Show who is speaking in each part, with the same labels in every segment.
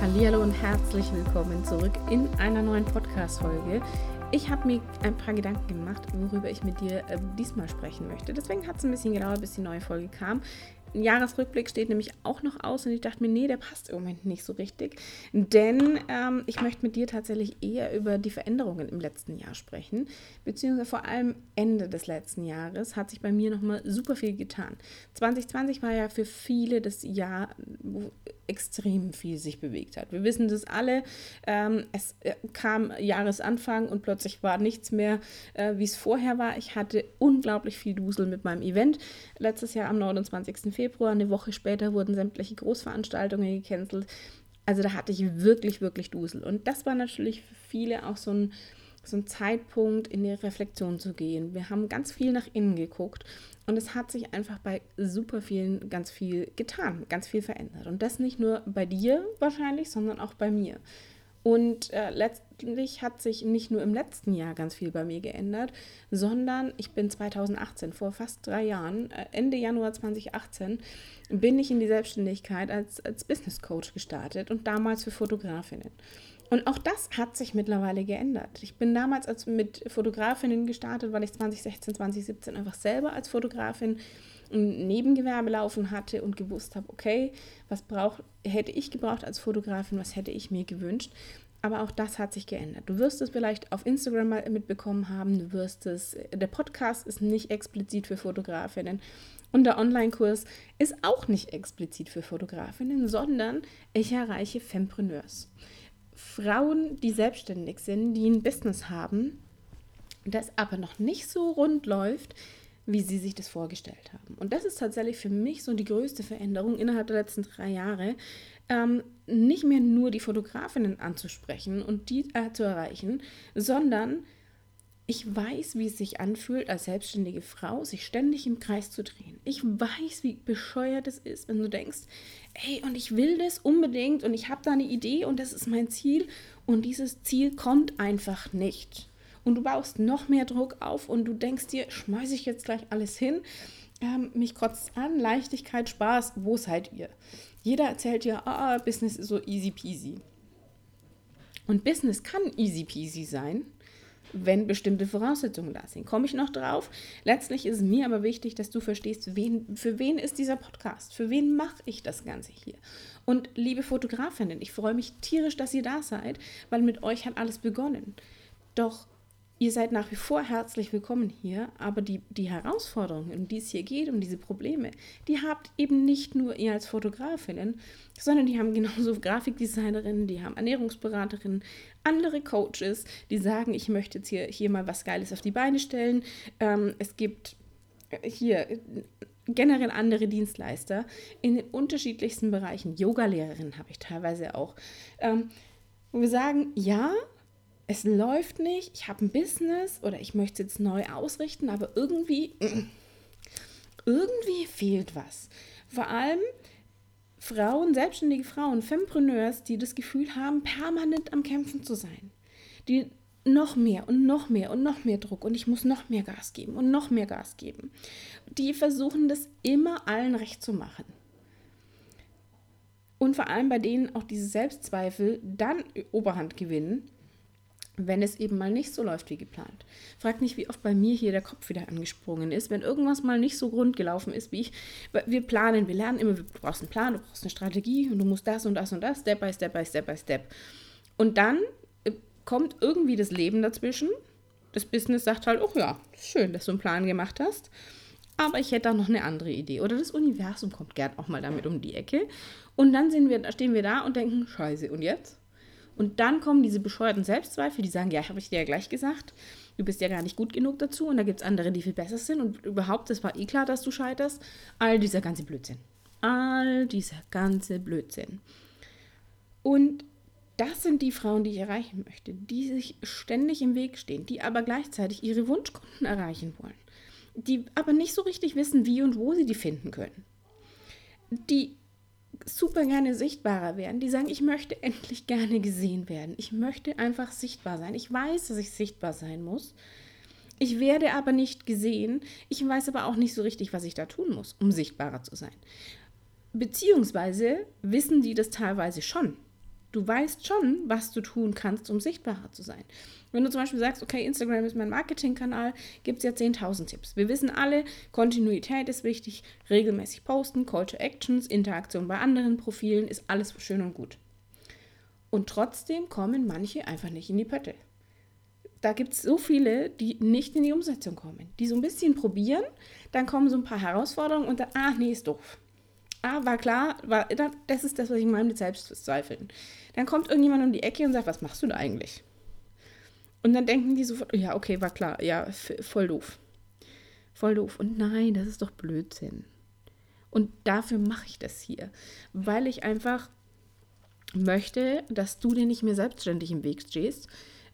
Speaker 1: Hallo und herzlich willkommen zurück in einer neuen Podcast-Folge. Ich habe mir ein paar Gedanken gemacht, worüber ich mit dir äh, diesmal sprechen möchte. Deswegen hat es ein bisschen gedauert, bis die neue Folge kam. Ein Jahresrückblick steht nämlich auch noch aus und ich dachte mir, nee, der passt im Moment nicht so richtig. Denn ähm, ich möchte mit dir tatsächlich eher über die Veränderungen im letzten Jahr sprechen. Beziehungsweise vor allem Ende des letzten Jahres hat sich bei mir nochmal super viel getan. 2020 war ja für viele das Jahr, wo extrem viel sich bewegt hat. Wir wissen das alle. Ähm, es äh, kam Jahresanfang und plötzlich war nichts mehr, äh, wie es vorher war. Ich hatte unglaublich viel Dusel mit meinem Event. Letztes Jahr am 29. Februar, eine Woche später wurden sämtliche Großveranstaltungen gecancelt. Also da hatte ich wirklich, wirklich Dusel. Und das war natürlich für viele auch so ein, so ein Zeitpunkt, in die Reflexion zu gehen. Wir haben ganz viel nach innen geguckt und es hat sich einfach bei super vielen ganz viel getan, ganz viel verändert. Und das nicht nur bei dir wahrscheinlich, sondern auch bei mir. Und äh, letztlich hat sich nicht nur im letzten Jahr ganz viel bei mir geändert, sondern ich bin 2018, vor fast drei Jahren, äh, Ende Januar 2018, bin ich in die Selbstständigkeit als, als Business Coach gestartet und damals für Fotografinnen. Und auch das hat sich mittlerweile geändert. Ich bin damals als mit Fotografinnen gestartet, weil ich 2016, 2017 einfach selber als Fotografin ein Nebengewerbe laufen hatte und gewusst habe, okay, was brauch, hätte ich gebraucht als Fotografin, was hätte ich mir gewünscht. Aber auch das hat sich geändert. Du wirst es vielleicht auf Instagram mal mitbekommen haben. Du wirst es, der Podcast ist nicht explizit für Fotografinnen. Und der Online-Kurs ist auch nicht explizit für Fotografinnen, sondern ich erreiche Fempreneurs. Frauen, die selbstständig sind, die ein Business haben, das aber noch nicht so rund läuft, wie sie sich das vorgestellt haben. Und das ist tatsächlich für mich so die größte Veränderung innerhalb der letzten drei Jahre, ähm, nicht mehr nur die Fotografinnen anzusprechen und die äh, zu erreichen, sondern ich weiß, wie es sich anfühlt, als selbstständige Frau sich ständig im Kreis zu drehen. Ich weiß, wie bescheuert es ist, wenn du denkst, hey, und ich will das unbedingt und ich habe da eine Idee und das ist mein Ziel und dieses Ziel kommt einfach nicht und du baust noch mehr Druck auf und du denkst dir, schmeiße ich jetzt gleich alles hin. Ähm, mich kotzt an, Leichtigkeit, Spaß, wo seid ihr? Jeder erzählt dir, ah, Business ist so easy peasy. Und Business kann easy peasy sein, wenn bestimmte Voraussetzungen da sind. Komme ich noch drauf? Letztlich ist mir aber wichtig, dass du verstehst, wen, für wen ist dieser Podcast? Für wen mache ich das Ganze hier? Und liebe Fotografinnen, ich freue mich tierisch, dass ihr da seid, weil mit euch hat alles begonnen. Doch Ihr seid nach wie vor herzlich willkommen hier, aber die, die Herausforderungen, um die es hier geht, um diese Probleme, die habt eben nicht nur ihr als Fotografinnen, sondern die haben genauso Grafikdesignerinnen, die haben Ernährungsberaterinnen, andere Coaches, die sagen, ich möchte jetzt hier, hier mal was Geiles auf die Beine stellen. Ähm, es gibt hier generell andere Dienstleister in den unterschiedlichsten Bereichen. Yoga-Lehrerinnen habe ich teilweise auch. Ähm, wo wir sagen, ja, es läuft nicht, ich habe ein Business oder ich möchte es jetzt neu ausrichten, aber irgendwie, irgendwie fehlt was. Vor allem Frauen, selbstständige Frauen, Fempreneurs, die das Gefühl haben, permanent am Kämpfen zu sein. Die noch mehr und noch mehr und noch mehr Druck und ich muss noch mehr Gas geben und noch mehr Gas geben. Die versuchen das immer allen recht zu machen. Und vor allem bei denen auch diese Selbstzweifel dann Oberhand gewinnen wenn es eben mal nicht so läuft wie geplant. Frag nicht, wie oft bei mir hier der Kopf wieder angesprungen ist, wenn irgendwas mal nicht so rund gelaufen ist, wie ich. Wir planen, wir lernen immer, du brauchst einen Plan, du brauchst eine Strategie und du musst das und das und das, Step by Step by Step by Step. Und dann äh, kommt irgendwie das Leben dazwischen. Das Business sagt halt, oh ja, schön, dass du einen Plan gemacht hast. Aber ich hätte da noch eine andere Idee. Oder das Universum kommt gern auch mal damit um die Ecke. Und dann wir, stehen wir da und denken, scheiße, und jetzt? Und dann kommen diese bescheuerten Selbstzweifel, die sagen, ja, habe ich dir ja gleich gesagt, du bist ja gar nicht gut genug dazu und da gibt es andere, die viel besser sind und überhaupt, das war eh klar, dass du scheiterst. All dieser ganze Blödsinn. All dieser ganze Blödsinn. Und das sind die Frauen, die ich erreichen möchte, die sich ständig im Weg stehen, die aber gleichzeitig ihre Wunschkunden erreichen wollen, die aber nicht so richtig wissen, wie und wo sie die finden können, die super gerne sichtbarer werden, die sagen, ich möchte endlich gerne gesehen werden. Ich möchte einfach sichtbar sein. Ich weiß, dass ich sichtbar sein muss. Ich werde aber nicht gesehen. Ich weiß aber auch nicht so richtig, was ich da tun muss, um sichtbarer zu sein. Beziehungsweise wissen die das teilweise schon. Du weißt schon, was du tun kannst, um sichtbarer zu sein. Wenn du zum Beispiel sagst, okay, Instagram ist mein Marketingkanal, gibt es ja 10.000 Tipps. Wir wissen alle, Kontinuität ist wichtig, regelmäßig posten, Call to Actions, Interaktion bei anderen Profilen, ist alles schön und gut. Und trotzdem kommen manche einfach nicht in die Pötte. Da gibt es so viele, die nicht in die Umsetzung kommen, die so ein bisschen probieren, dann kommen so ein paar Herausforderungen und dann, ah, nee, ist doof ah, war klar, war, das ist das, was ich meine mit Selbstzweifeln. Dann kommt irgendjemand um die Ecke und sagt, was machst du da eigentlich? Und dann denken die sofort, ja, okay, war klar, ja, voll doof. Voll doof. Und nein, das ist doch Blödsinn. Und dafür mache ich das hier, weil ich einfach möchte, dass du dir nicht mehr selbstständig im Weg stehst,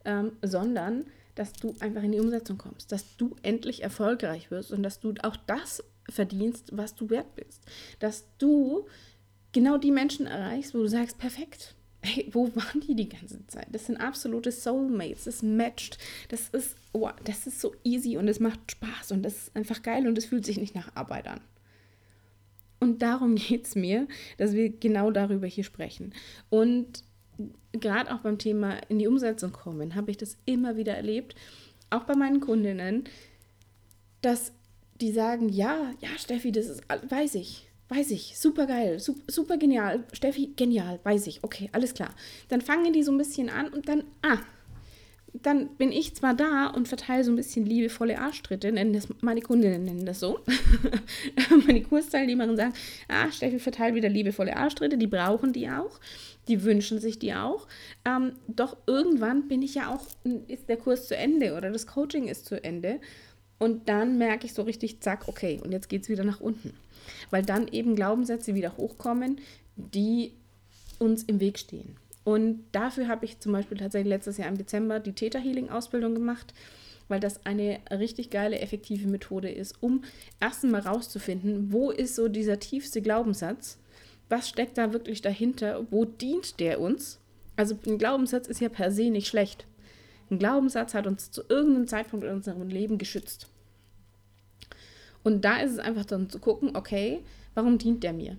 Speaker 1: ähm, sondern dass du einfach in die Umsetzung kommst, dass du endlich erfolgreich wirst und dass du auch das verdienst, was du wert bist. Dass du genau die Menschen erreichst, wo du sagst, perfekt. Hey, wo waren die die ganze Zeit? Das sind absolute Soulmates, das matcht, das ist, oh, das ist so easy und es macht Spaß und das ist einfach geil und es fühlt sich nicht nach Arbeit an. Und darum geht es mir, dass wir genau darüber hier sprechen. Und gerade auch beim Thema in die Umsetzung kommen, habe ich das immer wieder erlebt, auch bei meinen Kundinnen, dass die sagen, ja, ja, Steffi, das ist, weiß ich, weiß ich, super geil, super, genial, Steffi, genial, weiß ich, okay, alles klar. Dann fangen die so ein bisschen an und dann, ah, dann bin ich zwar da und verteile so ein bisschen liebevolle Arschtritte, nennen das, meine Kundinnen nennen das so. meine Kursteilnehmerinnen sagen, ah, Steffi verteilt wieder liebevolle Arschtritte, die brauchen die auch, die wünschen sich die auch. Ähm, doch irgendwann bin ich ja auch, ist der Kurs zu Ende oder das Coaching ist zu Ende. Und dann merke ich so richtig, zack, okay, und jetzt geht es wieder nach unten. Weil dann eben Glaubenssätze wieder hochkommen, die uns im Weg stehen. Und dafür habe ich zum Beispiel tatsächlich letztes Jahr im Dezember die Theta Healing Ausbildung gemacht, weil das eine richtig geile, effektive Methode ist, um erstens mal rauszufinden, wo ist so dieser tiefste Glaubenssatz, was steckt da wirklich dahinter, wo dient der uns. Also ein Glaubenssatz ist ja per se nicht schlecht. Ein Glaubenssatz hat uns zu irgendeinem Zeitpunkt in unserem Leben geschützt. Und da ist es einfach dann zu gucken, okay, warum dient der mir?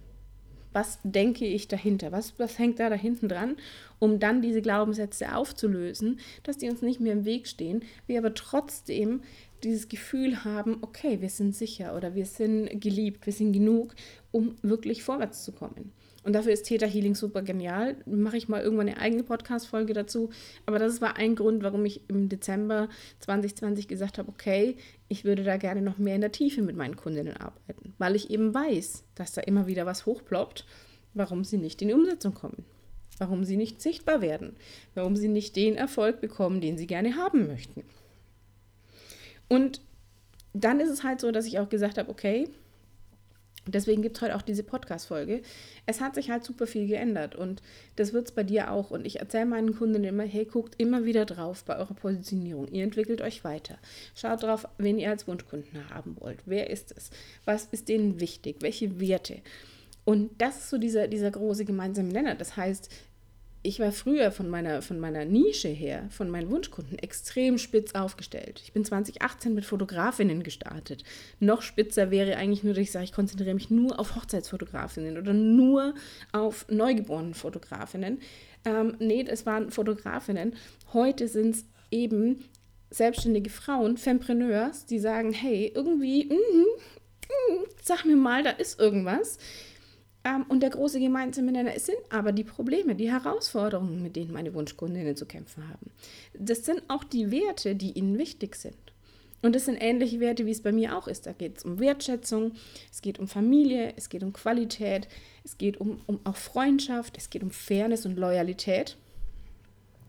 Speaker 1: Was denke ich dahinter? Was, was hängt da da hinten dran, um dann diese Glaubenssätze aufzulösen, dass die uns nicht mehr im Weg stehen, wir aber trotzdem dieses Gefühl haben, okay, wir sind sicher oder wir sind geliebt, wir sind genug, um wirklich vorwärts zu kommen. Und dafür ist Theta Healing super genial. Mache ich mal irgendwann eine eigene Podcast-Folge dazu. Aber das war ein Grund, warum ich im Dezember 2020 gesagt habe, okay, ich würde da gerne noch mehr in der Tiefe mit meinen Kundinnen arbeiten. Weil ich eben weiß, dass da immer wieder was hochploppt, warum sie nicht in die Umsetzung kommen. Warum sie nicht sichtbar werden. Warum sie nicht den Erfolg bekommen, den sie gerne haben möchten. Und dann ist es halt so, dass ich auch gesagt habe, okay, Deswegen gibt es heute auch diese Podcast-Folge. Es hat sich halt super viel geändert und das wird es bei dir auch. Und ich erzähle meinen Kunden immer, hey, guckt immer wieder drauf bei eurer Positionierung. Ihr entwickelt euch weiter. Schaut drauf, wen ihr als Wunschkunden haben wollt. Wer ist es? Was ist denen wichtig? Welche Werte? Und das ist so dieser, dieser große gemeinsame Nenner. Das heißt, ich war früher von meiner, von meiner Nische her, von meinen Wunschkunden, extrem spitz aufgestellt. Ich bin 2018 mit Fotografinnen gestartet. Noch spitzer wäre eigentlich nur, dass ich sage, ich konzentriere mich nur auf Hochzeitsfotografinnen oder nur auf neugeborenen Fotografinnen. Ähm, nee, es waren Fotografinnen. Heute sind es eben selbstständige Frauen, Fempreneurs, die sagen, hey, irgendwie, mm, mm, sag mir mal, da ist irgendwas und der große gemeinsame Nenner sind aber die Probleme, die Herausforderungen, mit denen meine Wunschkundinnen zu kämpfen haben. Das sind auch die Werte, die ihnen wichtig sind. Und das sind ähnliche Werte, wie es bei mir auch ist. Da geht es um Wertschätzung, es geht um Familie, es geht um Qualität, es geht um, um auch Freundschaft, es geht um Fairness und Loyalität.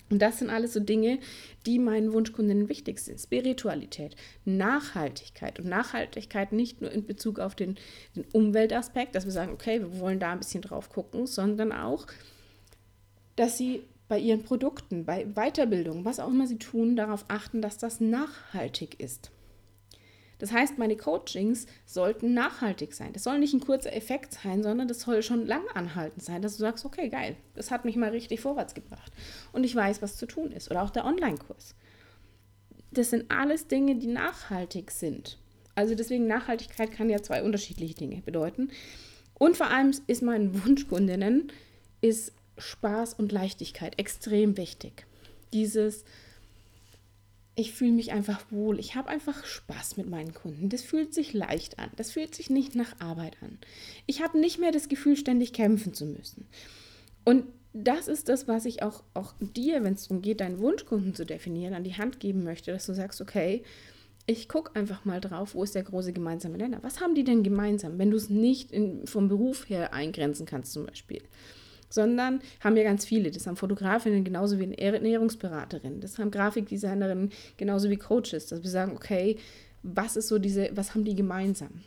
Speaker 1: Und das sind alles so Dinge, die meinen Wunschkundinnen wichtig sind. Spiritualität, Nachhaltigkeit und Nachhaltigkeit nicht nur in Bezug auf den, den Umweltaspekt, dass wir sagen, okay, wir wollen da ein bisschen drauf gucken, sondern auch, dass sie bei ihren Produkten, bei Weiterbildung, was auch immer sie tun, darauf achten, dass das nachhaltig ist. Das heißt, meine Coachings sollten nachhaltig sein. Das soll nicht ein kurzer Effekt sein, sondern das soll schon lang anhaltend sein, dass du sagst, okay, geil, das hat mich mal richtig vorwärts gebracht. Und ich weiß, was zu tun ist. Oder auch der Online-Kurs. Das sind alles Dinge, die nachhaltig sind. Also deswegen Nachhaltigkeit kann ja zwei unterschiedliche Dinge bedeuten. Und vor allem ist mein Wunschkundinnen, ist Spaß und Leichtigkeit extrem wichtig. Dieses, ich fühle mich einfach wohl, ich habe einfach Spaß mit meinen Kunden. Das fühlt sich leicht an, das fühlt sich nicht nach Arbeit an. Ich habe nicht mehr das Gefühl, ständig kämpfen zu müssen. Und das ist das, was ich auch, auch dir, wenn es darum geht, deinen Wunschkunden zu definieren, an die Hand geben möchte, dass du sagst, okay, ich gucke einfach mal drauf, wo ist der große gemeinsame Nenner. Was haben die denn gemeinsam, wenn du es nicht in, vom Beruf her eingrenzen kannst zum Beispiel? Sondern haben ja ganz viele. Das haben Fotografinnen genauso wie Ernährungsberaterinnen. Das haben Grafikdesignerinnen genauso wie Coaches. Dass wir sagen, okay, was ist so diese, was haben die gemeinsam?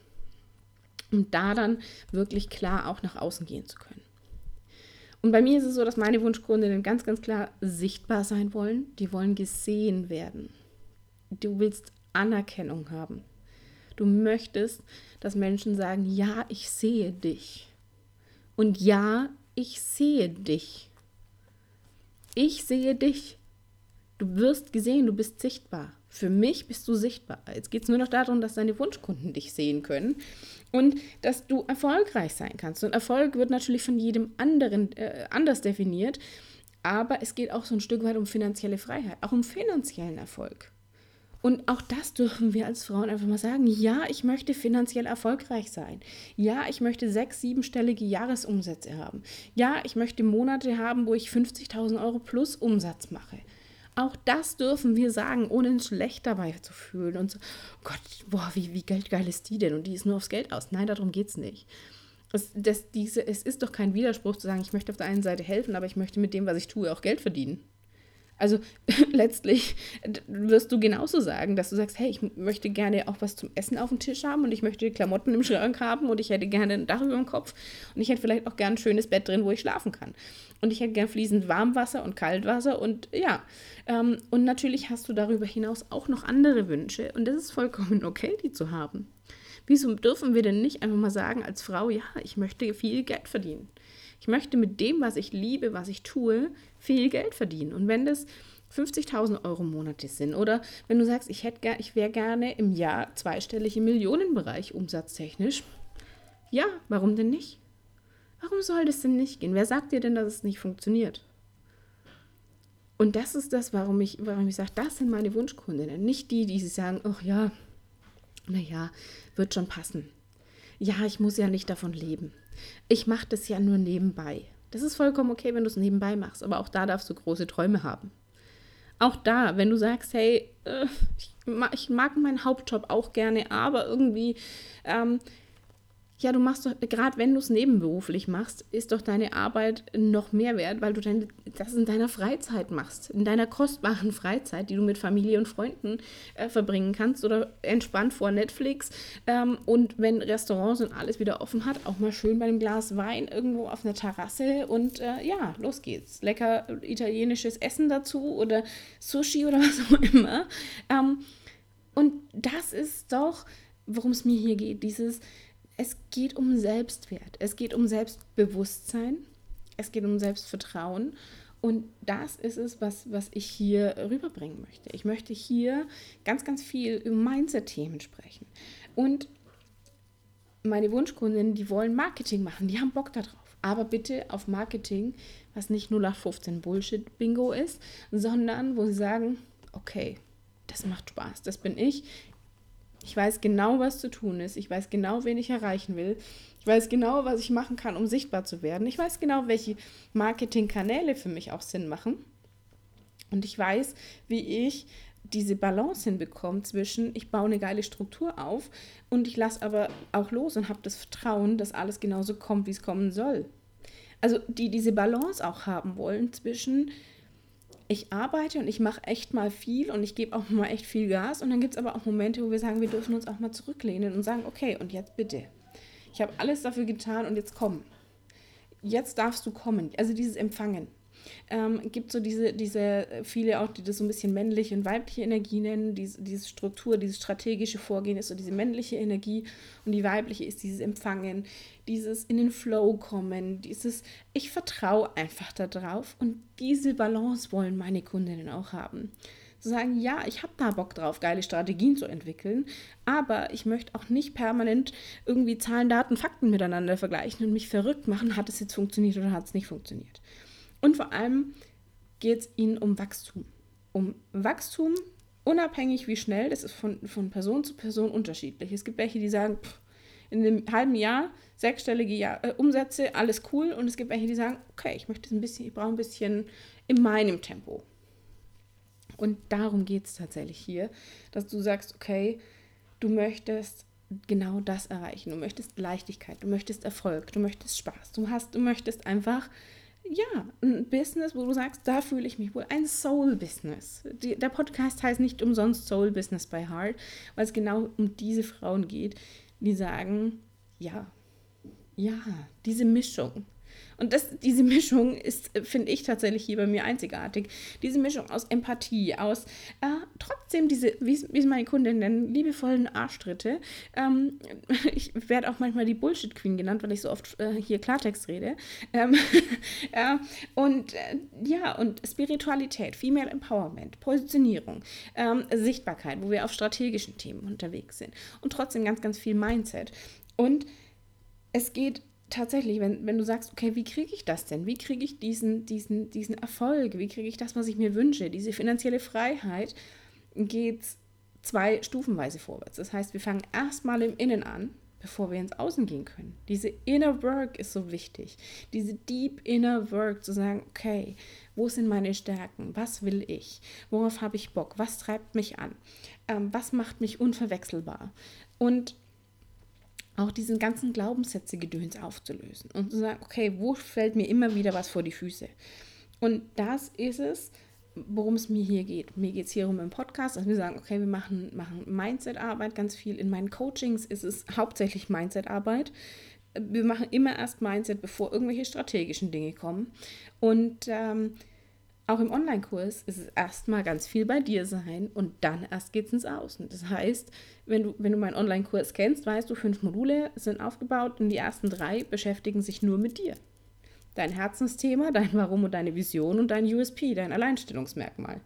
Speaker 1: Um da dann wirklich klar auch nach außen gehen zu können. Und bei mir ist es so, dass meine Wunschkundinnen ganz, ganz klar sichtbar sein wollen. Die wollen gesehen werden. Du willst Anerkennung haben. Du möchtest, dass Menschen sagen, ja, ich sehe dich. Und ja, ich sehe dich. Ich sehe dich. Du wirst gesehen, du bist sichtbar. Für mich bist du sichtbar. Jetzt geht es nur noch darum, dass deine Wunschkunden dich sehen können und dass du erfolgreich sein kannst. Und Erfolg wird natürlich von jedem anderen äh, anders definiert, aber es geht auch so ein Stück weit um finanzielle Freiheit, auch um finanziellen Erfolg. Und auch das dürfen wir als Frauen einfach mal sagen. Ja, ich möchte finanziell erfolgreich sein. Ja, ich möchte sechs, siebenstellige Jahresumsätze haben. Ja, ich möchte Monate haben, wo ich 50.000 Euro plus Umsatz mache. Auch das dürfen wir sagen, ohne uns schlecht dabei zu fühlen und so, oh Gott, boah, wie, wie geil ist die denn? Und die ist nur aufs Geld aus. Nein, darum geht es nicht. Es, das, diese, es ist doch kein Widerspruch zu sagen, ich möchte auf der einen Seite helfen, aber ich möchte mit dem, was ich tue, auch Geld verdienen. Also letztlich wirst du genauso sagen, dass du sagst, hey, ich möchte gerne auch was zum Essen auf dem Tisch haben und ich möchte Klamotten im Schrank haben und ich hätte gerne ein Dach über dem Kopf und ich hätte vielleicht auch gerne ein schönes Bett drin, wo ich schlafen kann. Und ich hätte gerne fließend Warmwasser und Kaltwasser und ja. Ähm, und natürlich hast du darüber hinaus auch noch andere Wünsche und das ist vollkommen okay, die zu haben. Wieso dürfen wir denn nicht einfach mal sagen als Frau, ja, ich möchte viel Geld verdienen? Ich möchte mit dem, was ich liebe, was ich tue, viel Geld verdienen. Und wenn das 50.000 Euro monatlich sind oder wenn du sagst, ich, hätte, ich wäre gerne im Jahr zweistellig im Millionenbereich umsatztechnisch, ja, warum denn nicht? Warum soll das denn nicht gehen? Wer sagt dir denn, dass es nicht funktioniert? Und das ist das, warum ich, warum ich sage, das sind meine Wunschkundinnen. Nicht die, die sagen, ach ja, naja, wird schon passen. Ja, ich muss ja nicht davon leben. Ich mache das ja nur nebenbei. Das ist vollkommen okay, wenn du es nebenbei machst, aber auch da darfst du große Träume haben. Auch da, wenn du sagst, hey, äh, ich, mag meinen Hauptjob auch gerne, aber irgendwie ähm, ja, du machst doch, gerade wenn du es nebenberuflich machst, ist doch deine Arbeit noch mehr wert, weil du dein, das in deiner Freizeit machst. In deiner kostbaren Freizeit, die du mit Familie und Freunden äh, verbringen kannst oder entspannt vor Netflix. Ähm, und wenn Restaurants und alles wieder offen hat, auch mal schön bei einem Glas Wein irgendwo auf einer Terrasse und äh, ja, los geht's. Lecker italienisches Essen dazu oder Sushi oder was auch immer. Ähm, und das ist doch, worum es mir hier geht, dieses es geht um Selbstwert, es geht um Selbstbewusstsein, es geht um Selbstvertrauen. Und das ist es, was, was ich hier rüberbringen möchte. Ich möchte hier ganz, ganz viel über Mindset-Themen sprechen. Und meine Wunschkundinnen, die wollen Marketing machen, die haben Bock darauf. Aber bitte auf Marketing, was nicht 0815 Bullshit-Bingo ist, sondern wo sie sagen, okay, das macht Spaß, das bin ich. Ich weiß genau, was zu tun ist. Ich weiß genau, wen ich erreichen will. Ich weiß genau, was ich machen kann, um sichtbar zu werden. Ich weiß genau, welche Marketingkanäle für mich auch Sinn machen. Und ich weiß, wie ich diese Balance hinbekomme zwischen, ich baue eine geile Struktur auf und ich lasse aber auch los und habe das Vertrauen, dass alles genauso kommt, wie es kommen soll. Also die diese Balance auch haben wollen zwischen, ich arbeite und ich mache echt mal viel und ich gebe auch mal echt viel Gas. Und dann gibt es aber auch Momente, wo wir sagen, wir dürfen uns auch mal zurücklehnen und sagen, okay, und jetzt bitte. Ich habe alles dafür getan und jetzt komm. Jetzt darfst du kommen. Also dieses Empfangen ähm, gibt so diese, diese, viele auch, die das so ein bisschen männliche und weibliche Energie nennen. Diese, diese Struktur, dieses strategische Vorgehen ist so diese männliche Energie und die weibliche ist dieses Empfangen, dieses in den Flow kommen, dieses ich vertraue einfach darauf und diese Balance wollen meine Kundinnen auch haben zu sagen, ja, ich habe da Bock drauf, geile Strategien zu entwickeln, aber ich möchte auch nicht permanent irgendwie Zahlen, Daten, Fakten miteinander vergleichen und mich verrückt machen, hat es jetzt funktioniert oder hat es nicht funktioniert. Und vor allem geht es ihnen um Wachstum. Um Wachstum, unabhängig wie schnell, das ist von, von Person zu Person unterschiedlich. Es gibt welche, die sagen, pff, in einem halben Jahr sechsstellige Jahr, äh, Umsätze, alles cool. Und es gibt welche, die sagen, okay, ich möchte ein bisschen, ich brauche ein bisschen in meinem Tempo. Und darum geht es tatsächlich hier, dass du sagst, okay, du möchtest genau das erreichen. Du möchtest Leichtigkeit, du möchtest Erfolg, du möchtest Spaß, du hast, du möchtest einfach ja, ein Business, wo du sagst, da fühle ich mich wohl. Ein Soul-Business. Der Podcast heißt nicht umsonst Soul Business by Heart, weil es genau um diese Frauen geht, die sagen, ja, ja, diese Mischung und das, diese Mischung ist, finde ich, tatsächlich hier bei mir einzigartig. Diese Mischung aus Empathie, aus äh, trotzdem diese, wie es meine Kundin nennen, liebevollen Arschtritte. Ähm, ich werde auch manchmal die Bullshit Queen genannt, weil ich so oft äh, hier Klartext rede. Ähm, äh, und äh, ja, und Spiritualität, Female Empowerment, Positionierung, ähm, Sichtbarkeit, wo wir auf strategischen Themen unterwegs sind. Und trotzdem ganz, ganz viel Mindset. Und es geht tatsächlich, wenn, wenn du sagst, okay, wie kriege ich das denn? Wie kriege ich diesen, diesen, diesen Erfolg? Wie kriege ich das, was ich mir wünsche? Diese finanzielle Freiheit geht zwei stufenweise vorwärts. Das heißt, wir fangen erstmal im Innen an, bevor wir ins Außen gehen können. Diese Inner Work ist so wichtig. Diese Deep Inner Work zu sagen, okay, wo sind meine Stärken? Was will ich? Worauf habe ich Bock? Was treibt mich an? Ähm, was macht mich unverwechselbar? Und auch diesen ganzen Glaubenssätze-Gedöns aufzulösen und zu sagen, okay, wo fällt mir immer wieder was vor die Füße? Und das ist es, worum es mir hier geht. Mir geht es hier um im Podcast, dass wir sagen, okay, wir machen, machen Mindset-Arbeit ganz viel. In meinen Coachings ist es hauptsächlich Mindset-Arbeit. Wir machen immer erst Mindset, bevor irgendwelche strategischen Dinge kommen. Und ähm, auch im Online-Kurs ist es erstmal ganz viel bei dir sein und dann erst geht es ins Außen. Das heißt, wenn du, wenn du meinen Online-Kurs kennst, weißt du, fünf Module sind aufgebaut und die ersten drei beschäftigen sich nur mit dir. Dein Herzensthema, dein Warum und deine Vision und dein USP, dein Alleinstellungsmerkmal.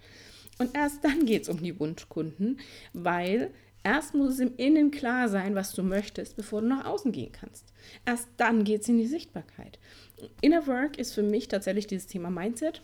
Speaker 1: Und erst dann geht es um die Wunschkunden, weil erst muss es im Innen klar sein, was du möchtest, bevor du nach außen gehen kannst. Erst dann geht es in die Sichtbarkeit. Inner Work ist für mich tatsächlich dieses Thema Mindset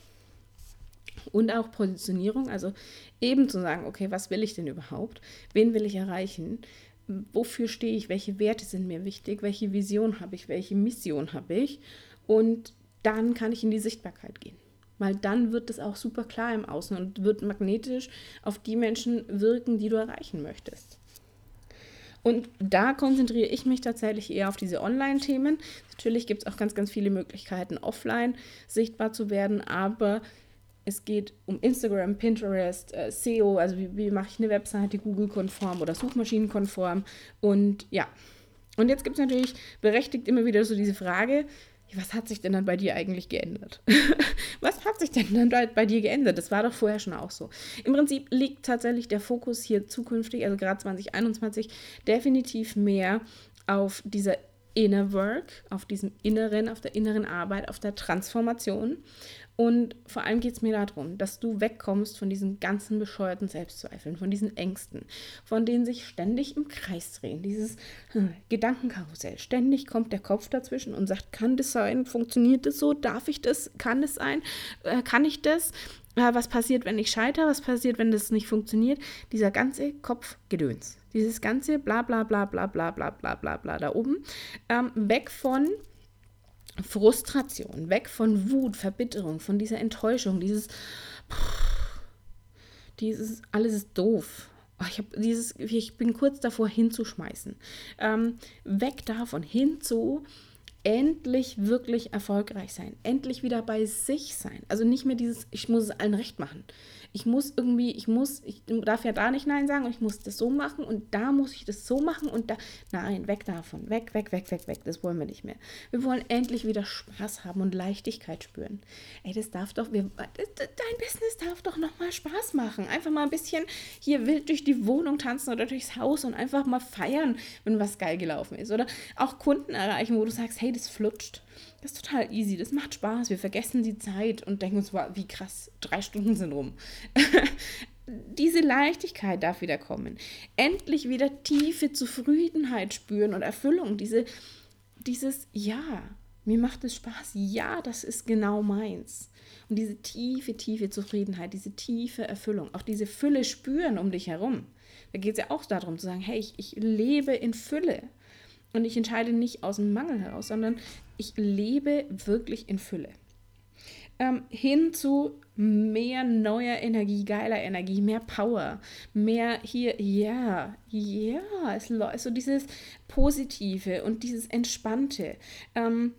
Speaker 1: und auch Positionierung, also eben zu sagen, okay, was will ich denn überhaupt? Wen will ich erreichen? Wofür stehe ich? Welche Werte sind mir wichtig? Welche Vision habe ich? Welche Mission habe ich? Und dann kann ich in die Sichtbarkeit gehen. Weil dann wird es auch super klar im Außen und wird magnetisch auf die Menschen wirken, die du erreichen möchtest. Und da konzentriere ich mich tatsächlich eher auf diese Online-Themen. Natürlich gibt es auch ganz, ganz viele Möglichkeiten, offline sichtbar zu werden, aber es geht um Instagram, Pinterest, äh, SEO, also wie, wie mache ich eine Webseite Google-konform oder Suchmaschinen-konform. Und ja, und jetzt gibt es natürlich berechtigt immer wieder so diese Frage, was hat sich denn dann bei dir eigentlich geändert? was hat sich denn dann bei dir geändert? Das war doch vorher schon auch so. Im Prinzip liegt tatsächlich der Fokus hier zukünftig, also gerade 2021, definitiv mehr auf dieser Inner Work, auf diesem Inneren, auf der inneren Arbeit, auf der Transformation. Und vor allem geht es mir darum, dass du wegkommst von diesen ganzen bescheuerten Selbstzweifeln, von diesen Ängsten, von denen sich ständig im Kreis drehen, dieses hm, Gedankenkarussell. Ständig kommt der Kopf dazwischen und sagt, kann das sein? Funktioniert das so? Darf ich das? Kann das sein? Äh, kann ich das? Äh, was passiert, wenn ich scheitere? Was passiert, wenn das nicht funktioniert? Dieser ganze Kopfgedöns, dieses ganze bla bla bla bla bla bla bla bla bla da oben, ähm, weg von Frustration, weg von Wut, Verbitterung, von dieser Enttäuschung, dieses, dieses alles ist doof. Oh, ich, dieses, ich bin kurz davor hinzuschmeißen. Ähm, weg davon, hin zu endlich wirklich erfolgreich sein, endlich wieder bei sich sein. Also nicht mehr dieses, ich muss es allen recht machen ich muss irgendwie, ich muss, ich darf ja da nicht Nein sagen und ich muss das so machen und da muss ich das so machen und da, nein, weg davon, weg, weg, weg, weg, weg, das wollen wir nicht mehr. Wir wollen endlich wieder Spaß haben und Leichtigkeit spüren. Ey, das darf doch, wir, dein Business darf doch nochmal Spaß machen. Einfach mal ein bisschen hier wild durch die Wohnung tanzen oder durchs Haus und einfach mal feiern, wenn was geil gelaufen ist. Oder auch Kunden erreichen, wo du sagst, hey, das flutscht. Das ist total easy, das macht Spaß. Wir vergessen die Zeit und denken uns, wie krass, drei Stunden sind rum. Diese Leichtigkeit darf wieder kommen. Endlich wieder tiefe Zufriedenheit spüren und Erfüllung. Diese, dieses Ja, mir macht es Spaß. Ja, das ist genau meins. Und diese tiefe, tiefe Zufriedenheit, diese tiefe Erfüllung, auch diese Fülle spüren um dich herum. Da geht es ja auch darum zu sagen, hey, ich, ich lebe in Fülle. Und ich entscheide nicht aus dem Mangel heraus, sondern ich lebe wirklich in Fülle. Ähm, hin zu mehr neuer Energie, geiler Energie, mehr Power, mehr hier, ja, ja, es läuft so dieses Positive und dieses Entspannte. Ähm,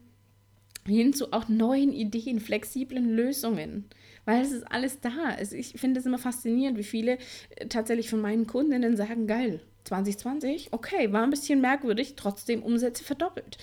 Speaker 1: hin zu auch neuen Ideen, flexiblen Lösungen weil es ist alles da. ich finde es immer faszinierend, wie viele äh, tatsächlich von meinen Kundinnen sagen, geil, 2020, okay, war ein bisschen merkwürdig, trotzdem Umsätze verdoppelt.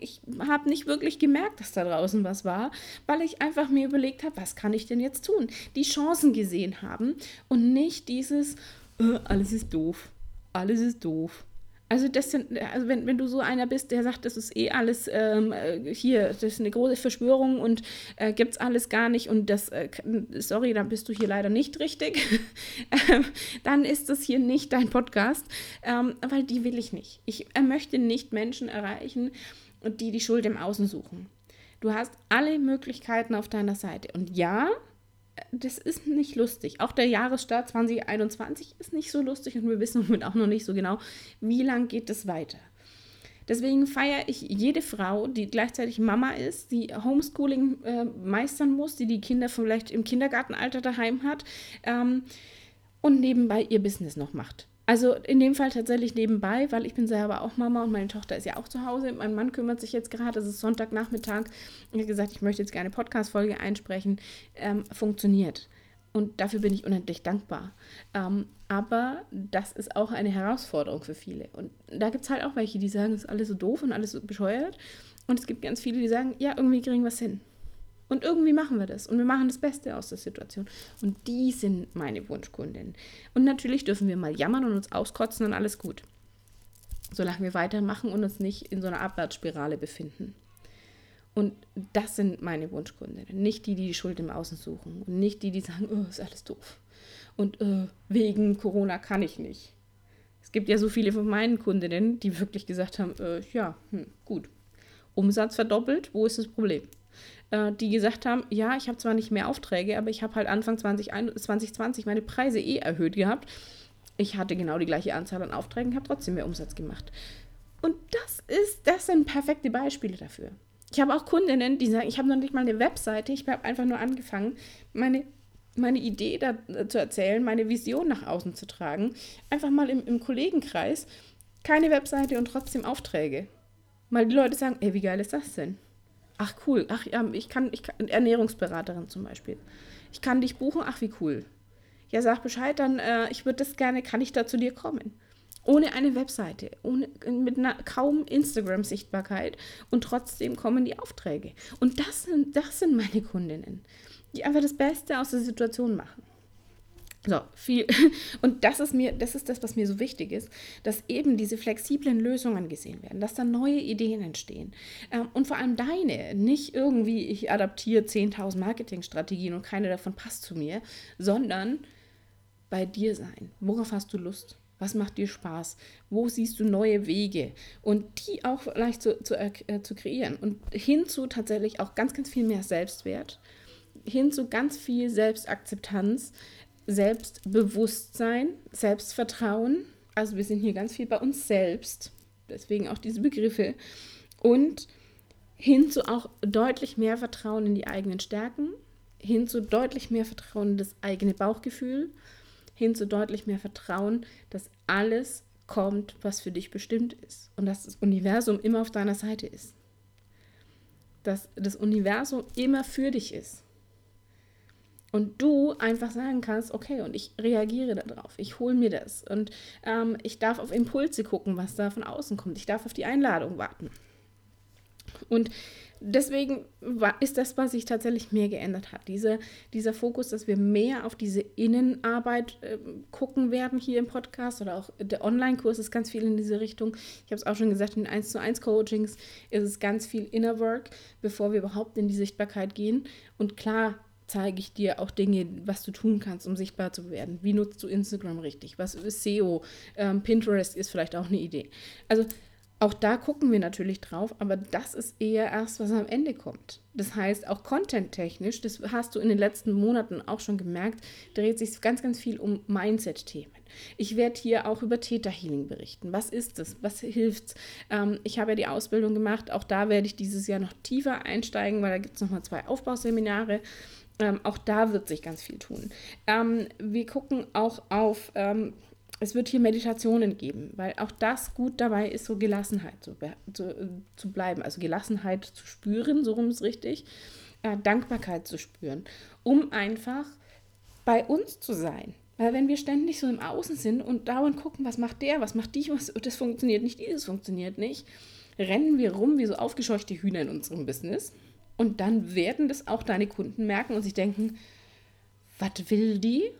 Speaker 1: ich habe nicht wirklich gemerkt, dass da draußen was war, weil ich einfach mir überlegt habe, was kann ich denn jetzt tun? Die Chancen gesehen haben und nicht dieses, äh, alles ist doof, alles ist doof. Also, das sind, also wenn, wenn du so einer bist, der sagt, das ist eh alles ähm, äh, hier, das ist eine große Verschwörung und äh, gibt es alles gar nicht und das, äh, sorry, dann bist du hier leider nicht richtig, ähm, dann ist das hier nicht dein Podcast, ähm, weil die will ich nicht. Ich möchte nicht Menschen erreichen, die die Schuld im Außen suchen. Du hast alle Möglichkeiten auf deiner Seite. Und ja, das ist nicht lustig. Auch der Jahresstart 2021 ist nicht so lustig und wir wissen somit auch noch nicht so genau, wie lang geht es weiter. Deswegen feiere ich jede Frau, die gleichzeitig Mama ist, die Homeschooling äh, meistern muss, die die Kinder vielleicht im Kindergartenalter daheim hat ähm, und nebenbei ihr Business noch macht. Also in dem Fall tatsächlich nebenbei, weil ich bin selber auch Mama und meine Tochter ist ja auch zu Hause. Mein Mann kümmert sich jetzt gerade, es ist Sonntagnachmittag. Ich habe gesagt, ich möchte jetzt gerne Podcast-Folge einsprechen. Ähm, funktioniert. Und dafür bin ich unendlich dankbar. Ähm, aber das ist auch eine Herausforderung für viele. Und da gibt es halt auch welche, die sagen, es ist alles so doof und alles so bescheuert. Und es gibt ganz viele, die sagen, ja, irgendwie kriegen wir es hin. Und irgendwie machen wir das. Und wir machen das Beste aus der Situation. Und die sind meine Wunschkundinnen. Und natürlich dürfen wir mal jammern und uns auskotzen und alles gut. Solange wir weitermachen und uns nicht in so einer Abwärtsspirale befinden. Und das sind meine Wunschkundinnen. Nicht die, die die Schuld im Außen suchen. Und nicht die, die sagen, oh, ist alles doof. Und äh, wegen Corona kann ich nicht. Es gibt ja so viele von meinen Kundinnen, die wirklich gesagt haben, äh, ja, hm, gut. Umsatz verdoppelt, wo ist das Problem? Äh, die gesagt haben, ja, ich habe zwar nicht mehr Aufträge, aber ich habe halt Anfang 20, 2020 meine Preise eh erhöht gehabt. Ich hatte genau die gleiche Anzahl an Aufträgen, habe trotzdem mehr Umsatz gemacht. Und das ist, das sind perfekte Beispiele dafür. Ich habe auch Kundinnen, die sagen, ich habe noch nicht mal eine Webseite, ich habe einfach nur angefangen, meine, meine Idee da äh, zu erzählen, meine Vision nach außen zu tragen. Einfach mal im, im Kollegenkreis, keine Webseite und trotzdem Aufträge. Mal die Leute sagen, ey, wie geil ist das denn? Ach cool, ach ja, ich kann, ich kann, Ernährungsberaterin zum Beispiel. Ich kann dich buchen, ach wie cool. Ja, sag Bescheid, dann, äh, ich würde das gerne, kann ich da zu dir kommen? Ohne eine Webseite, ohne, mit einer kaum Instagram-Sichtbarkeit und trotzdem kommen die Aufträge. Und das sind, das sind meine Kundinnen, die einfach das Beste aus der Situation machen. So, viel. Und das ist mir, das ist das, was mir so wichtig ist, dass eben diese flexiblen Lösungen gesehen werden, dass da neue Ideen entstehen. Ähm, und vor allem deine, nicht irgendwie, ich adaptiere 10.000 Marketingstrategien und keine davon passt zu mir, sondern bei dir sein. Worauf hast du Lust? Was macht dir Spaß? Wo siehst du neue Wege? Und die auch vielleicht zu, zu, äh, zu kreieren. Und hinzu tatsächlich auch ganz, ganz viel mehr Selbstwert, hin zu ganz viel Selbstakzeptanz, Selbstbewusstsein, Selbstvertrauen. Also wir sind hier ganz viel bei uns selbst, deswegen auch diese Begriffe. Und hin zu auch deutlich mehr Vertrauen in die eigenen Stärken, hin zu deutlich mehr Vertrauen in das eigene Bauchgefühl, hin zu deutlich mehr Vertrauen, dass alles kommt, was für dich bestimmt ist und dass das Universum immer auf deiner Seite ist. Dass das Universum immer für dich ist. Und du einfach sagen kannst, okay, und ich reagiere darauf, ich hole mir das. Und ähm, ich darf auf Impulse gucken, was da von außen kommt. Ich darf auf die Einladung warten. Und deswegen ist das, was sich tatsächlich mehr geändert hat. Diese, dieser Fokus, dass wir mehr auf diese Innenarbeit äh, gucken werden hier im Podcast oder auch der Online-Kurs ist ganz viel in diese Richtung. Ich habe es auch schon gesagt, in den 1 zu 1 Coachings ist es ganz viel Inner Work, bevor wir überhaupt in die Sichtbarkeit gehen. Und klar, zeige ich dir auch Dinge, was du tun kannst, um sichtbar zu werden. Wie nutzt du Instagram richtig? Was ist SEO? Ähm, Pinterest ist vielleicht auch eine Idee. Also Auch da gucken wir natürlich drauf, aber das ist eher erst, was am Ende kommt. Das heißt, auch content-technisch, das hast du in den letzten Monaten auch schon gemerkt, dreht sich ganz, ganz viel um Mindset-Themen. Ich werde hier auch über Theta Healing berichten. Was ist es? Was hilft ähm, Ich habe ja die Ausbildung gemacht. Auch da werde ich dieses Jahr noch tiefer einsteigen, weil da gibt es nochmal zwei Aufbauseminare. Ähm, auch da wird sich ganz viel tun. Ähm, wir gucken auch auf ähm, es wird hier Meditationen geben, weil auch das gut dabei ist, so Gelassenheit zu, zu, zu bleiben. Also Gelassenheit zu spüren, so rum ist richtig. Äh, Dankbarkeit zu spüren, um einfach bei uns zu sein. Weil wenn wir ständig so im Außen sind und dauernd gucken, was macht der, was macht die, was, das funktioniert nicht, dieses funktioniert nicht, rennen wir rum wie so aufgescheuchte Hühner in unserem Business. Und dann werden das auch deine Kunden merken und sich denken, was will die?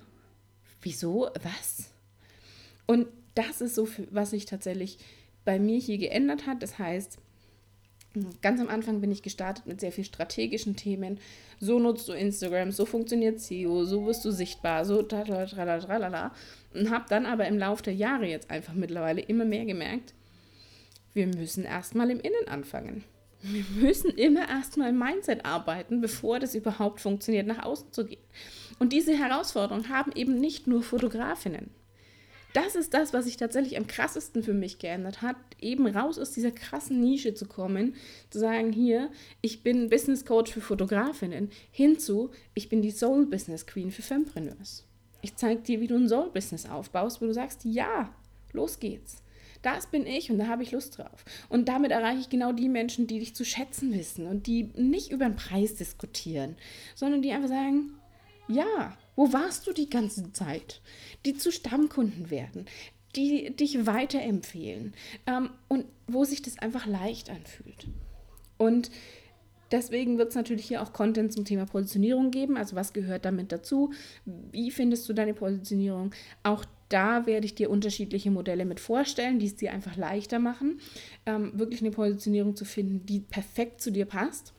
Speaker 1: Wieso? Was? Und das ist so, was sich tatsächlich bei mir hier geändert hat. Das heißt, ganz am Anfang bin ich gestartet mit sehr viel strategischen Themen. So nutzt du Instagram, so funktioniert SEO, so wirst du sichtbar, so tralala. Und habe dann aber im Laufe der Jahre jetzt einfach mittlerweile immer mehr gemerkt, wir müssen erstmal im Innen anfangen. Wir müssen immer erstmal im Mindset arbeiten, bevor das überhaupt funktioniert, nach außen zu gehen. Und diese Herausforderung haben eben nicht nur Fotografinnen das ist das, was sich tatsächlich am krassesten für mich geändert hat, eben raus aus dieser krassen Nische zu kommen, zu sagen, hier, ich bin Business Coach für Fotografinnen, hinzu, ich bin die Soul Business Queen für Fempreneurs. Ich zeige dir, wie du ein Soul Business aufbaust, wo du sagst, ja, los geht's. Das bin ich und da habe ich Lust drauf. Und damit erreiche ich genau die Menschen, die dich zu schätzen wissen und die nicht über den Preis diskutieren, sondern die einfach sagen, ja, wo warst du die ganze Zeit? Die zu Stammkunden werden, die dich weiterempfehlen ähm, und wo sich das einfach leicht anfühlt. Und deswegen wird es natürlich hier auch Content zum Thema Positionierung geben. Also was gehört damit dazu? Wie findest du deine Positionierung? Auch da werde ich dir unterschiedliche Modelle mit vorstellen, die es dir einfach leichter machen, ähm, wirklich eine Positionierung zu finden, die perfekt zu dir passt.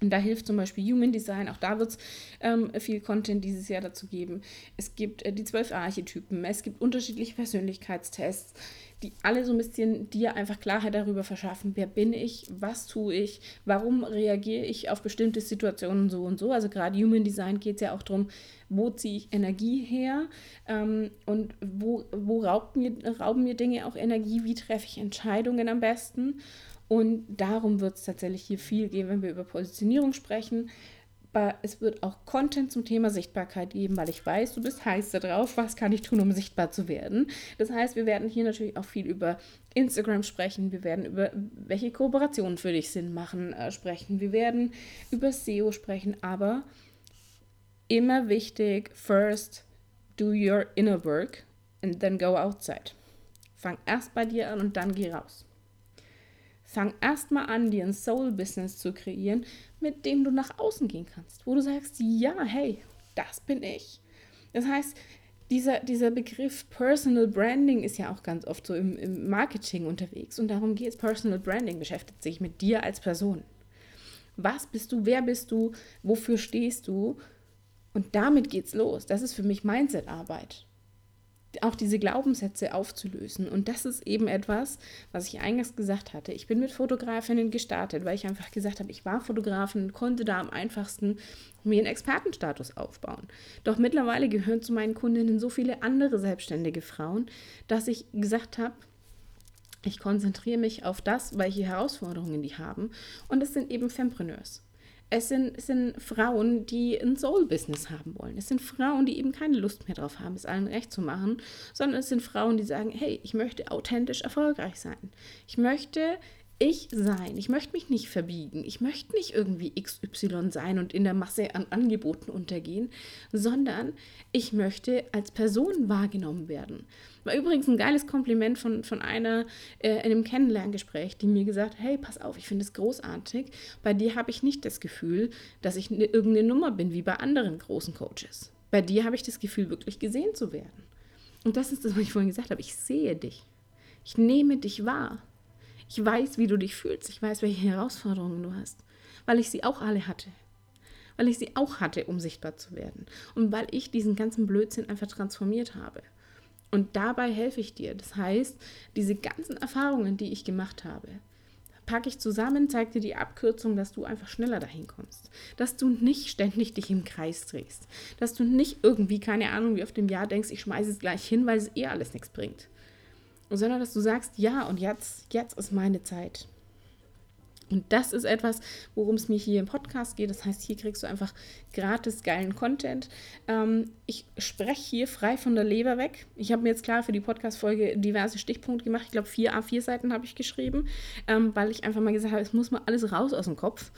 Speaker 1: Und da hilft zum Beispiel Human Design, auch da wird es ähm, viel Content dieses Jahr dazu geben. Es gibt äh, die zwölf Archetypen, es gibt unterschiedliche Persönlichkeitstests, die alle so ein bisschen dir einfach Klarheit darüber verschaffen, wer bin ich, was tue ich, warum reagiere ich auf bestimmte Situationen so und so. Also gerade Human Design geht es ja auch darum, wo ziehe ich Energie her? Ähm, und wo, wo raubt mir, rauben mir Dinge auch Energie, wie treffe ich Entscheidungen am besten. Und darum wird es tatsächlich hier viel gehen, wenn wir über Positionierung sprechen. Es wird auch Content zum Thema Sichtbarkeit geben, weil ich weiß, du bist heiß da drauf. Was kann ich tun, um sichtbar zu werden? Das heißt, wir werden hier natürlich auch viel über Instagram sprechen. Wir werden über welche Kooperationen für dich Sinn machen äh, sprechen. Wir werden über SEO sprechen. Aber immer wichtig, first do your inner work and then go outside. Fang erst bei dir an und dann geh raus. Fang erstmal an, dir ein Soul-Business zu kreieren, mit dem du nach außen gehen kannst, wo du sagst, ja, hey, das bin ich. Das heißt, dieser, dieser Begriff Personal Branding ist ja auch ganz oft so im, im Marketing unterwegs und darum geht es. Personal Branding beschäftigt sich mit dir als Person. Was bist du, wer bist du, wofür stehst du? Und damit geht's los. Das ist für mich Mindset-Arbeit auch diese Glaubenssätze aufzulösen. Und das ist eben etwas, was ich eingangs gesagt hatte. Ich bin mit Fotografinnen gestartet, weil ich einfach gesagt habe, ich war Fotografin konnte da am einfachsten mir einen Expertenstatus aufbauen. Doch mittlerweile gehören zu meinen Kundinnen so viele andere selbstständige Frauen, dass ich gesagt habe, ich konzentriere mich auf das, welche Herausforderungen die haben. Und es sind eben Fempreneurs. Es sind, es sind Frauen, die ein Soul-Business haben wollen. Es sind Frauen, die eben keine Lust mehr drauf haben, es allen recht zu machen, sondern es sind Frauen, die sagen, hey, ich möchte authentisch erfolgreich sein. Ich möchte ich sein. Ich möchte mich nicht verbiegen. Ich möchte nicht irgendwie XY sein und in der Masse an Angeboten untergehen, sondern ich möchte als Person wahrgenommen werden. War übrigens ein geiles Kompliment von, von einer äh, in einem Kennenlerngespräch, die mir gesagt hat, hey, pass auf, ich finde es großartig. Bei dir habe ich nicht das Gefühl, dass ich ne, irgendeine Nummer bin, wie bei anderen großen Coaches. Bei dir habe ich das Gefühl, wirklich gesehen zu werden. Und das ist das, was ich vorhin gesagt habe. Ich sehe dich. Ich nehme dich wahr. Ich weiß, wie du dich fühlst. Ich weiß, welche Herausforderungen du hast. Weil ich sie auch alle hatte. Weil ich sie auch hatte, um sichtbar zu werden. Und weil ich diesen ganzen Blödsinn einfach transformiert habe. Und dabei helfe ich dir. Das heißt, diese ganzen Erfahrungen, die ich gemacht habe, packe ich zusammen, zeige dir die Abkürzung, dass du einfach schneller dahin kommst. Dass du nicht ständig dich im Kreis drehst. Dass du nicht irgendwie, keine Ahnung, wie auf dem Jahr denkst, ich schmeiße es gleich hin, weil es eh alles nichts bringt. Sondern dass du sagst, ja, und jetzt, jetzt ist meine Zeit. Und das ist etwas, worum es mir hier im Podcast geht. Das heißt, hier kriegst du einfach gratis geilen Content. Ähm, ich spreche hier frei von der Leber weg. Ich habe mir jetzt klar für die Podcast-Folge diverse Stichpunkte gemacht. Ich glaube, vier A4-Seiten habe ich geschrieben, ähm, weil ich einfach mal gesagt habe, es muss mal alles raus aus dem Kopf.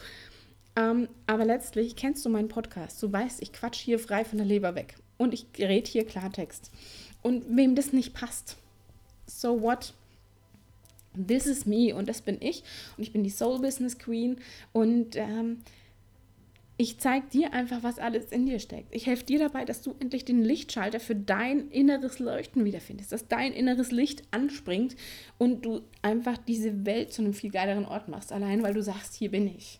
Speaker 1: Ähm, aber letztlich kennst du meinen Podcast. Du weißt, ich quatsch hier frei von der Leber weg. Und ich rede hier Klartext. Und wem das nicht passt, so what? This is me und das bin ich und ich bin die Soul Business Queen und ähm, ich zeige dir einfach, was alles in dir steckt. Ich helfe dir dabei, dass du endlich den Lichtschalter für dein inneres Leuchten wiederfindest, dass dein inneres Licht anspringt und du einfach diese Welt zu einem viel geileren Ort machst, allein weil du sagst, hier bin ich.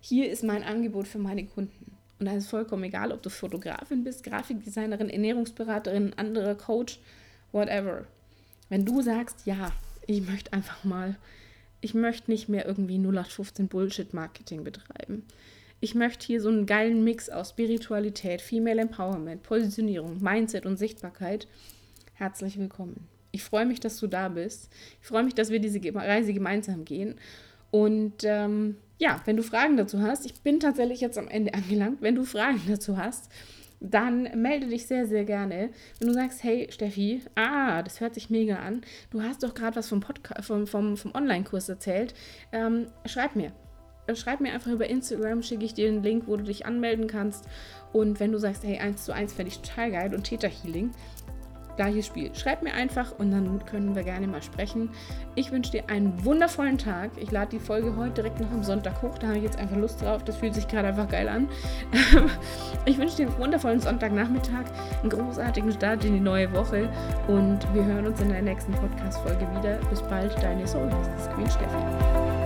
Speaker 1: Hier ist mein Angebot für meine Kunden. Und da ist vollkommen egal, ob du Fotografin bist, Grafikdesignerin, Ernährungsberaterin, anderer Coach, whatever. Wenn du sagst, ja, ich möchte einfach mal, ich möchte nicht mehr irgendwie 0815 Bullshit-Marketing betreiben. Ich möchte hier so einen geilen Mix aus Spiritualität, Female Empowerment, Positionierung, Mindset und Sichtbarkeit. Herzlich willkommen. Ich freue mich, dass du da bist. Ich freue mich, dass wir diese Reise gemeinsam gehen. Und ähm, ja, wenn du Fragen dazu hast, ich bin tatsächlich jetzt am Ende angelangt. Wenn du Fragen dazu hast, dann melde dich sehr, sehr gerne. Wenn du sagst, hey Steffi, ah, das hört sich mega an, du hast doch gerade was vom, vom, vom, vom Online-Kurs erzählt, ähm, schreib mir. Schreib mir einfach über Instagram, schicke ich dir einen Link, wo du dich anmelden kannst. Und wenn du sagst, hey, 1 zu 1 fände ich total geil und Theta Healing, gleiches Spiel. Schreib mir einfach und dann können wir gerne mal sprechen. Ich wünsche dir einen wundervollen Tag. Ich lade die Folge heute direkt noch am Sonntag hoch. Da habe ich jetzt einfach Lust drauf. Das fühlt sich gerade einfach geil an. ich wünsche dir einen wundervollen Sonntagnachmittag, einen großartigen Start in die neue Woche und wir hören uns in der nächsten Podcast-Folge wieder. Bis bald, deine Soul Queen Steffi.